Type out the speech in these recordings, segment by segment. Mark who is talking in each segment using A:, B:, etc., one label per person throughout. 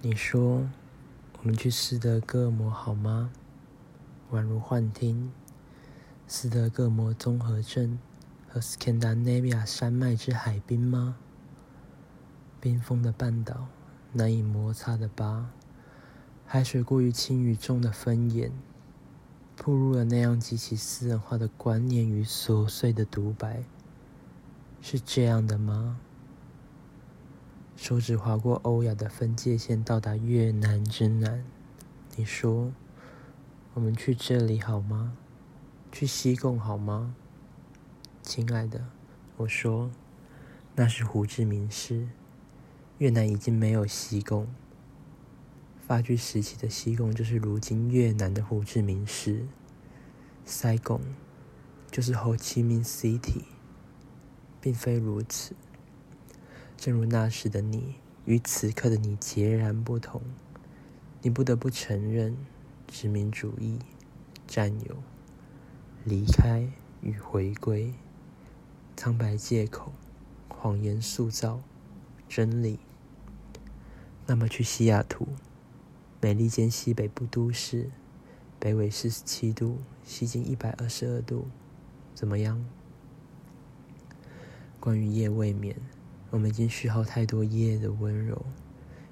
A: 你说，我们去斯德哥尔摩好吗？宛如幻听，斯德哥尔摩综合症和斯堪的纳维亚山脉之海滨吗？冰封的半岛，难以摩擦的疤，海水过于轻与重的分眼，步入了那样极其私人化的观念与琐碎的独白，是这样的吗？手指划过欧亚的分界线，到达越南之南。你说：“我们去这里好吗？去西贡好吗？”亲爱的，我说：“那是胡志明市。越南已经没有西贡。法据时期的西贡就是如今越南的胡志明市。塞贡就是 Ho Chi Minh City，并非如此。”正如那时的你与此刻的你截然不同，你不得不承认，殖民主义、占有、离开与回归、苍白借口、谎言塑造、真理。那么去西雅图，美利坚西北部都市，北纬四十七度，西经一百二十二度，怎么样？关于夜未眠。我们已经虚耗太多夜的温柔，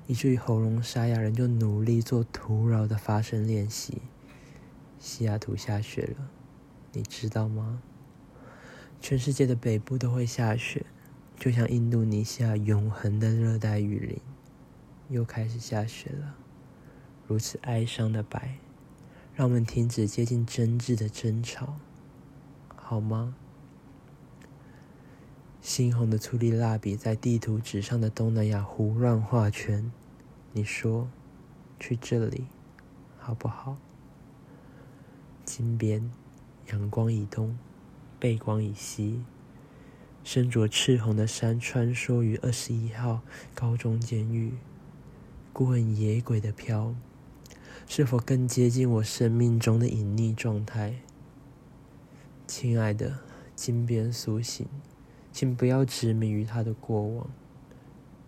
A: 以至于喉咙沙哑，人就努力做徒劳的发声练习。西雅图下雪了，你知道吗？全世界的北部都会下雪，就像印度尼西亚永恒的热带雨林，又开始下雪了。如此哀伤的白，让我们停止接近真挚的争吵，好吗？猩红的粗粒蜡笔在地图纸上的东南亚胡乱画圈。你说，去这里，好不好？金边，阳光以东，背光以西，身着赤红的山穿梭于二十一号高中监狱，孤魂野鬼的飘，是否更接近我生命中的隐匿状态？亲爱的，金边苏醒。请不要执迷于他的过往，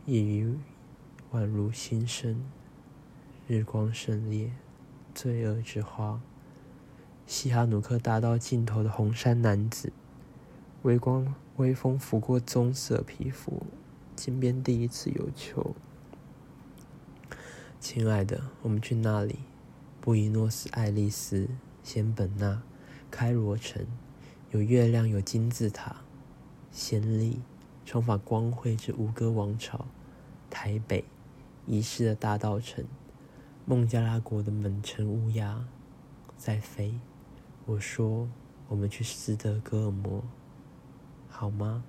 A: 夜雨宛如新生，日光胜烈，罪恶之花。西哈努克大道尽头的红衫男子，微光微风拂过棕色皮肤，金边第一次有球。亲爱的，我们去那里？布宜诺斯艾利斯、仙本那、开罗城，有月亮，有金字塔。先例，重返光辉之吴哥王朝，台北，遗失的大道城，孟加拉国的满城乌鸦在飞。我说，我们去斯德哥尔摩，好吗？